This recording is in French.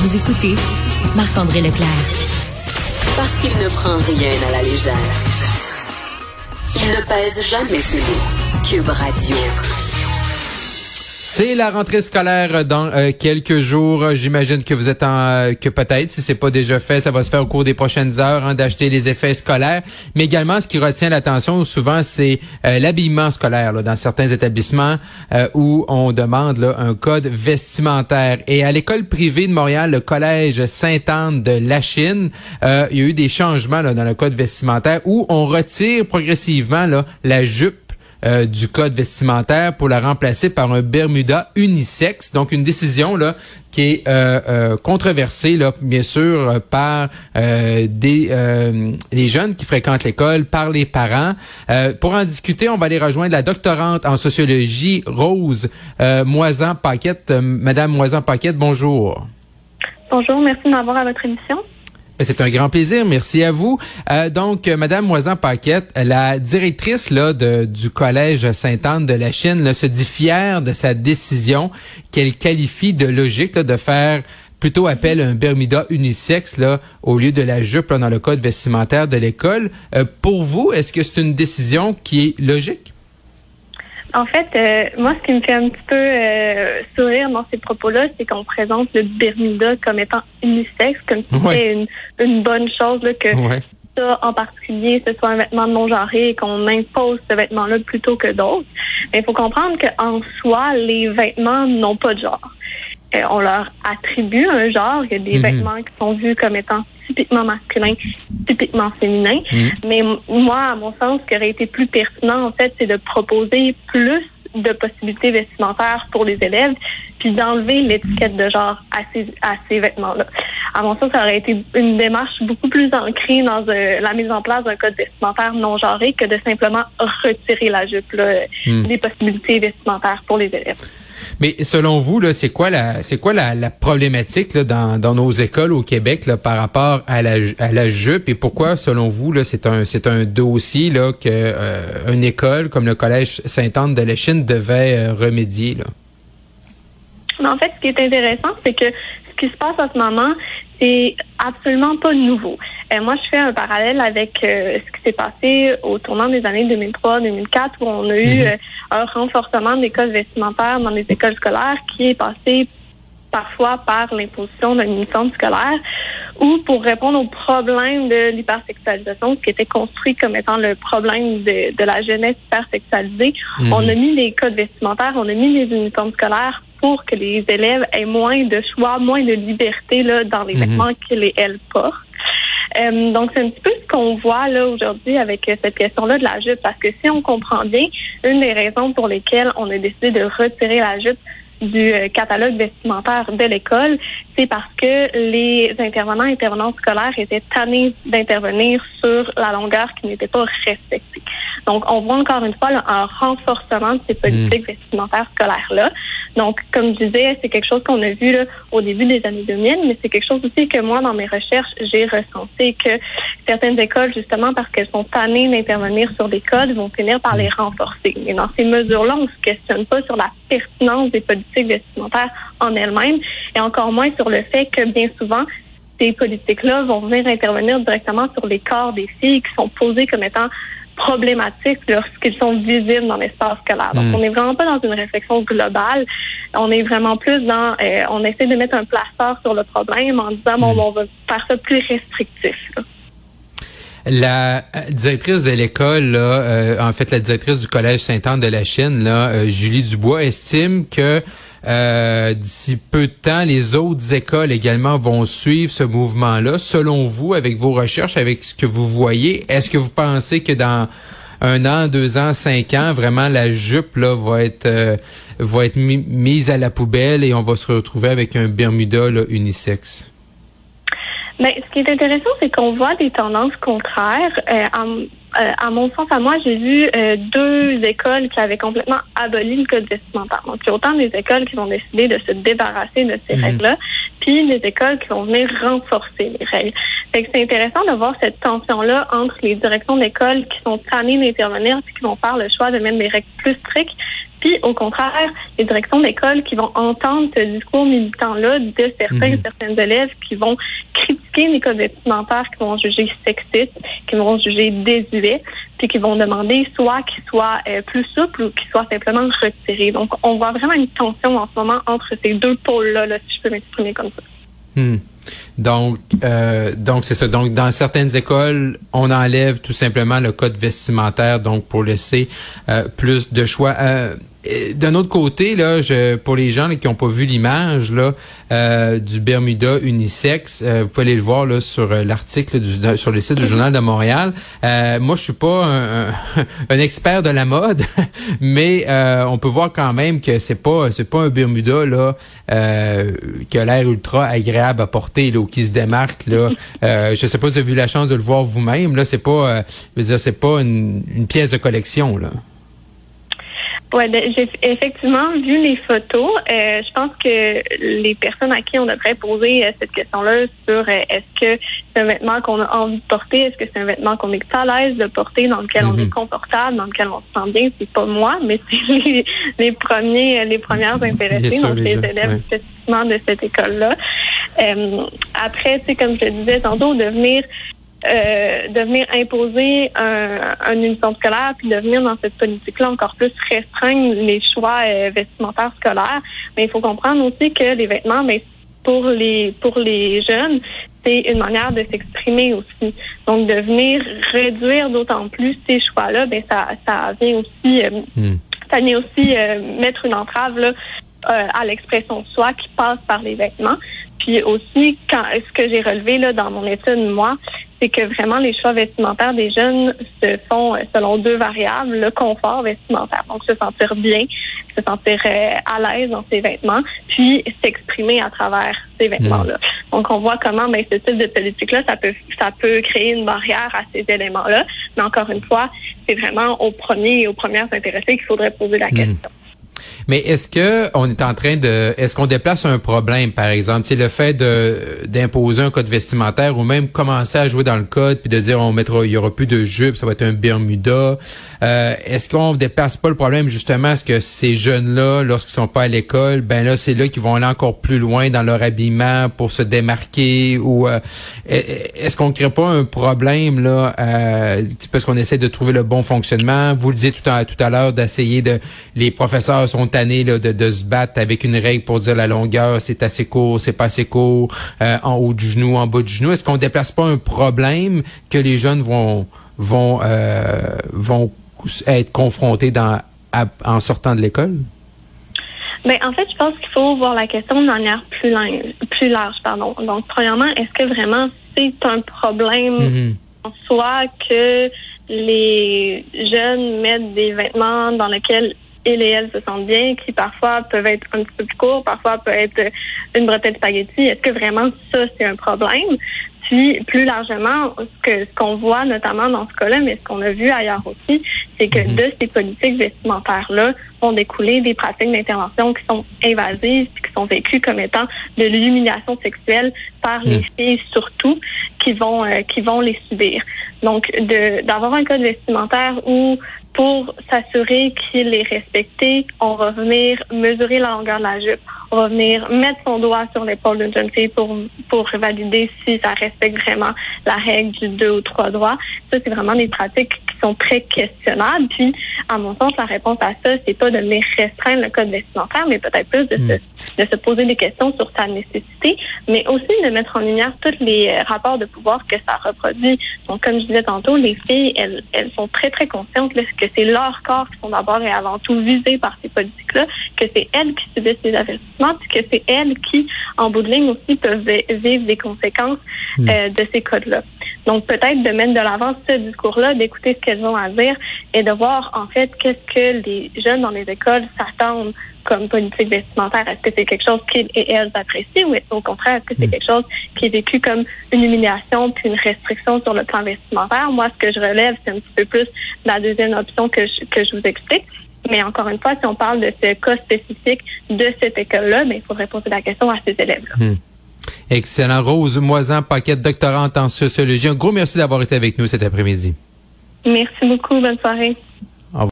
Vous écoutez Marc-André Leclerc. Parce qu'il ne prend rien à la légère. Il ne pèse jamais ses mots. Cube Radio. C'est la rentrée scolaire dans euh, quelques jours. J'imagine que vous êtes en euh, que peut-être, si c'est pas déjà fait, ça va se faire au cours des prochaines heures hein, d'acheter les effets scolaires. Mais également, ce qui retient l'attention souvent, c'est euh, l'habillement scolaire dans certains établissements où on demande un code vestimentaire. Et à l'école privée de Montréal, le collège Sainte-Anne de la Chine, il y a eu des changements dans le code vestimentaire où on retire progressivement là, la jupe euh, du code vestimentaire pour la remplacer par un Bermuda unisexe. Donc une décision là qui est euh, euh, controversée là bien sûr par des les jeunes qui fréquentent l'école, par les parents. pour en discuter, on va aller rejoindre la doctorante en sociologie Rose Moisan Paquette. Madame Moisan Paquette, bonjour. Bonjour, merci de m'avoir à votre émission. C'est un grand plaisir, merci à vous. Euh, donc, euh, Madame Moisan-Paquette, la directrice là de, du collège Sainte-Anne de la Chine, se dit fière de sa décision qu'elle qualifie de logique de faire plutôt appel à un Bermuda unisexe là, au lieu de la jupe dans le code vestimentaire de l'école. Euh, pour vous, est-ce que c'est une décision qui est logique? En fait, euh, moi, ce qui me fait un petit peu euh, sourire dans ces propos-là, c'est qu'on présente le Bermuda comme étant unisexe, comme si c'était une, une, bonne chose là, que ça, en particulier, ce soit un vêtement non genré et qu'on impose ce vêtement-là plutôt que d'autres. Mais il faut comprendre qu'en soi, les vêtements n'ont pas de genre. Euh, on leur attribue un genre. Il y a des mhm. vêtements qui sont vus comme étant typiquement masculins, typiquement féminins. Mhm. Mais moi, à mon sens, ce qui aurait été plus pertinent, en fait, c'est de proposer plus de possibilités vestimentaires pour les élèves, puis d'enlever l'étiquette de genre à ces, à ces vêtements-là. À mon sens, ça aurait été une démarche beaucoup plus ancrée dans euh, la mise en place d'un code vestimentaire non genré que de simplement retirer la jupe là, mhm. des possibilités vestimentaires pour les élèves. Mais selon vous, c'est quoi la c'est quoi la, problématique dans, dans nos écoles au Québec par rapport à la, à la jupe? Et pourquoi, selon vous, c'est un c'est un dossier là que euh, une école comme le collège Sainte-Anne de la Chine devait euh, remédier en fait, ce qui est intéressant, c'est que ce qui se passe en ce moment, c'est absolument pas nouveau. Euh, moi, je fais un parallèle avec euh, ce qui s'est passé au tournant des années 2003-2004, où on a eu mhm. euh, un renforcement des codes vestimentaires dans les écoles scolaires qui est passé parfois par l'imposition d'un uniforme scolaire ou pour répondre au problème de l'hypersexualisation, ce qui était construit comme étant le problème de, de la jeunesse hypersexualisée. Mhm. On a mis les codes vestimentaires, on a mis les uniformes scolaires pour que les élèves aient moins de choix, moins de liberté là, dans les mhm. vêtements qu'ils et elles portent. Euh, donc, c'est un petit peu ce qu'on voit là aujourd'hui avec cette question-là de la jupe, parce que si on comprend bien, une des raisons pour lesquelles on a décidé de retirer la jupe du euh, catalogue vestimentaire de l'école, c'est parce que les intervenants et intervenantes scolaires étaient tannés d'intervenir sur la longueur qui n'était pas respectée. Donc, on voit encore une fois un renforcement de ces politiques mmh. vestimentaires scolaires-là. Donc, comme je disais, c'est quelque chose qu'on a vu là, au début des années 2000, mais c'est quelque chose aussi que moi, dans mes recherches, j'ai ressenti que certaines écoles, justement, parce qu'elles sont tannées d'intervenir sur des codes, vont finir par les renforcer. Mais dans ces mesures-là, on ne se questionne pas sur la pertinence des politiques vestimentaires en elles-mêmes et encore moins sur le fait que bien souvent, ces politiques-là vont venir intervenir directement sur les corps des filles qui sont posées comme étant problématiques lorsqu'ils sont visibles dans l'espace scolaire. Donc, hmm. on n'est vraiment pas dans une réflexion globale. On est vraiment plus dans, euh, on essaie de mettre un plaster sur le problème en disant, bon, hmm. on va faire ça plus restrictif. La directrice de l'école, euh, en fait, la directrice du collège Saint-Anne de la Chine, là, euh, Julie Dubois, estime que euh, d'ici peu de temps, les autres écoles également vont suivre ce mouvement-là. Selon vous, avec vos recherches, avec ce que vous voyez, est-ce que vous pensez que dans un an, deux ans, cinq ans, vraiment la jupe là va être euh, mise à la poubelle et on va se retrouver avec un Bermuda là, unisexe? Mais ce qui est intéressant, c'est qu'on voit des tendances contraires. Euh, euh, à mon sens, à moi, j'ai vu euh, deux écoles qui avaient complètement aboli le code vestimentaire. Donc, il y a autant des écoles qui vont décider de se débarrasser de ces mhm. règles-là, puis des écoles qui vont venir renforcer les règles. Fait que c'est intéressant de voir cette tension-là entre les directions d'école qui sont tannées d'intervenir puis qui vont faire le choix de mettre des règles plus strictes, Puis, au contraire, les directions d'école qui vont entendre ce discours militant-là de certains Mhm. certaines élèves qui vont critiquer les codes vestimentaires, qui vont juger sexistes, qui vont juger désuets, puis qui vont demander soit qu'ils soient euh, plus souples ou qu'ils soient simplement retirés. Donc, on voit vraiment une tension en ce moment entre ces deux pôles-là, là, si je peux m'exprimer comme ça. Hmm. Donc, euh, donc c'est ça. Donc, dans certaines écoles, on enlève tout simplement le code vestimentaire, donc pour laisser euh, plus de choix. D'un autre côté, là, je, pour les gens là, qui n'ont pas vu l'image là euh, du Bermuda unisex, euh, vous pouvez aller le voir là sur euh, l'article sur le site du Journal de Montréal. Euh, moi, je suis pas un, un- un expert de la mode, mais euh, on peut voir quand même que c'est pas c'est pas un Bermuda là euh, qui a l'air ultra agréable à porter là, ou qui se démarque là. Euh, je sais pas si vous avez eu la chance de le voir vous-même là. C'est pas, euh, je veux dire, c'est pas une, une pièce de collection là. Ouais, ben, j'ai effectivement vu les photos. Euh, je pense que les personnes à qui on devrait poser euh, cette question-là sur euh, est-ce que c'est un vêtement qu'on a envie de porter, est-ce que c'est un vêtement qu'on est à l'aise de porter, dans lequel on est confortable, dans lequel on se sent bien, c'est pas moi, mais c'est les, les premiers, euh, les premières Bien intéressées, sûr, donc les élèves ouais. de cette école-là. Euh, après, sais, comme je le disais tantôt, de venir euh, de venir imposer un, un uniforme scolaire, puis de venir dans cette politique-là encore plus restreindre les choix euh, vestimentaires scolaires. Mais il faut comprendre aussi que les vêtements, mais pour les pour les jeunes, c'est une manière de s'exprimer aussi. Donc de venir réduire d'autant plus ces choix-là, ben ça ça vient aussi euh, Hmm. ça vient aussi euh, mettre une entrave là, euh, à l'expression de soi qui passe par les vêtements. Puis aussi, quand ce que j'ai relevé là dans mon étude, moi, c'est que vraiment les choix vestimentaires des jeunes se font euh, selon deux variables, le confort vestimentaire, donc se sentir bien, se sentir euh, à l'aise dans ses vêtements, puis s'exprimer à travers ces vêtements-là. Donc on voit comment ben, ce type de politique-là, ça peut ça peut créer une barrière à ces éléments-là. Mais encore une fois, c'est vraiment aux premiers et aux premières intéressées qu'il faudrait poser la question. Mais est-ce que on est en train de, est-ce qu'on déplace un problème, par exemple, c'est le fait de d'imposer un code vestimentaire ou même commencer à jouer dans le code puis de dire on mettra, il y aura plus de jupe, ça va être un Bermuda. Euh, est-ce qu'on déplace pas le problème justement, est-ce que ces jeunes-là, lorsqu'ils sont pas à l'école, ben là c'est là qu'ils vont aller encore plus loin dans leur habillement pour se démarquer ou euh, est-ce qu'on crée pas un problème là, euh, parce qu'on essaie de trouver le bon fonctionnement? Vous le disiez tout à tout à l'heure d'essayer de, les professeurs sont tannés là, de, de se battre avec une règle pour dire la longueur, c'est assez court, c'est pas assez court, euh, en haut du genou, en bas du genou. Est-ce qu'on déplace pas un problème que les jeunes vont vont euh, vont être confrontés dans à- en sortant de l'école? Mais en fait, je pense qu'il faut voir la question de manière plus large. Plus large pardon. Donc, premièrement, est-ce que vraiment c'est un problème Mhm. en soi que les jeunes mettent des vêtements dans lesquels ils et elles se sentent bien, qui parfois peuvent être un petit peu plus courts, parfois peut être une bretelle spaghetti. Est-ce que vraiment ça, c'est un problème? Puis, plus largement, ce que ce qu'on voit notamment dans ce cas-là, mais ce qu'on a vu ailleurs aussi, c'est que Mhm. de ces politiques vestimentaires-là vont découler des pratiques d'intervention qui sont invasives, qui sont vécues comme étant de l'humiliation sexuelle par les Mhm. filles surtout, qui vont euh, qui vont les subir. Donc, de d'avoir un code vestimentaire où pour s'assurer qu'il est respecté, on va venir mesurer la longueur de la jupe. On va venir mettre son doigt sur l'épaule d'une jeune fille pour, pour valider si ça respecte vraiment la règle du deux ou trois doigts. Ça, c'est vraiment des pratiques qui sont très questionnables. Puis, à mon sens, la réponse à ça, c'est pas de venir restreindre le code vestimentaire, mais peut-être plus de, Mm. se, de se poser des questions sur sa nécessité, mais aussi de mettre en lumière tous les euh, rapports de pouvoir que ça reproduit. Donc, comme je disais tantôt, les filles, elles, elles sont très, très conscientes là, que c'est leur corps qui sont d'abord et avant tout visés par ces politiques-là, que c'est elles qui subissent les avertissements, puis que c'est elles qui, en bout de ligne aussi, peuvent vi- vivre des conséquences Mm. euh, de ces codes-là. Donc, peut-être de mettre de l'avant ce discours-là, d'écouter ce qu'elles ont à dire et de voir, en fait, qu'est-ce que les jeunes dans les écoles s'attendent comme politique vestimentaire. Est-ce que c'est quelque chose qu'ils et elles apprécient ou est-ce au contraire, est-ce que c'est Mm. quelque chose qui est vécu comme une humiliation puis une restriction sur le plan vestimentaire? Moi, ce que je relève, c'est un petit peu plus la deuxième option que je, que je vous explique. Mais encore une fois, si on parle de ce cas spécifique de cette école-là, ben, il faudrait poser la question à ces élèves-là. Excellent. Rose Moisan, paquette doctorante en sociologie. Un gros merci d'avoir été avec nous cet après-midi. Merci beaucoup. Bonne soirée.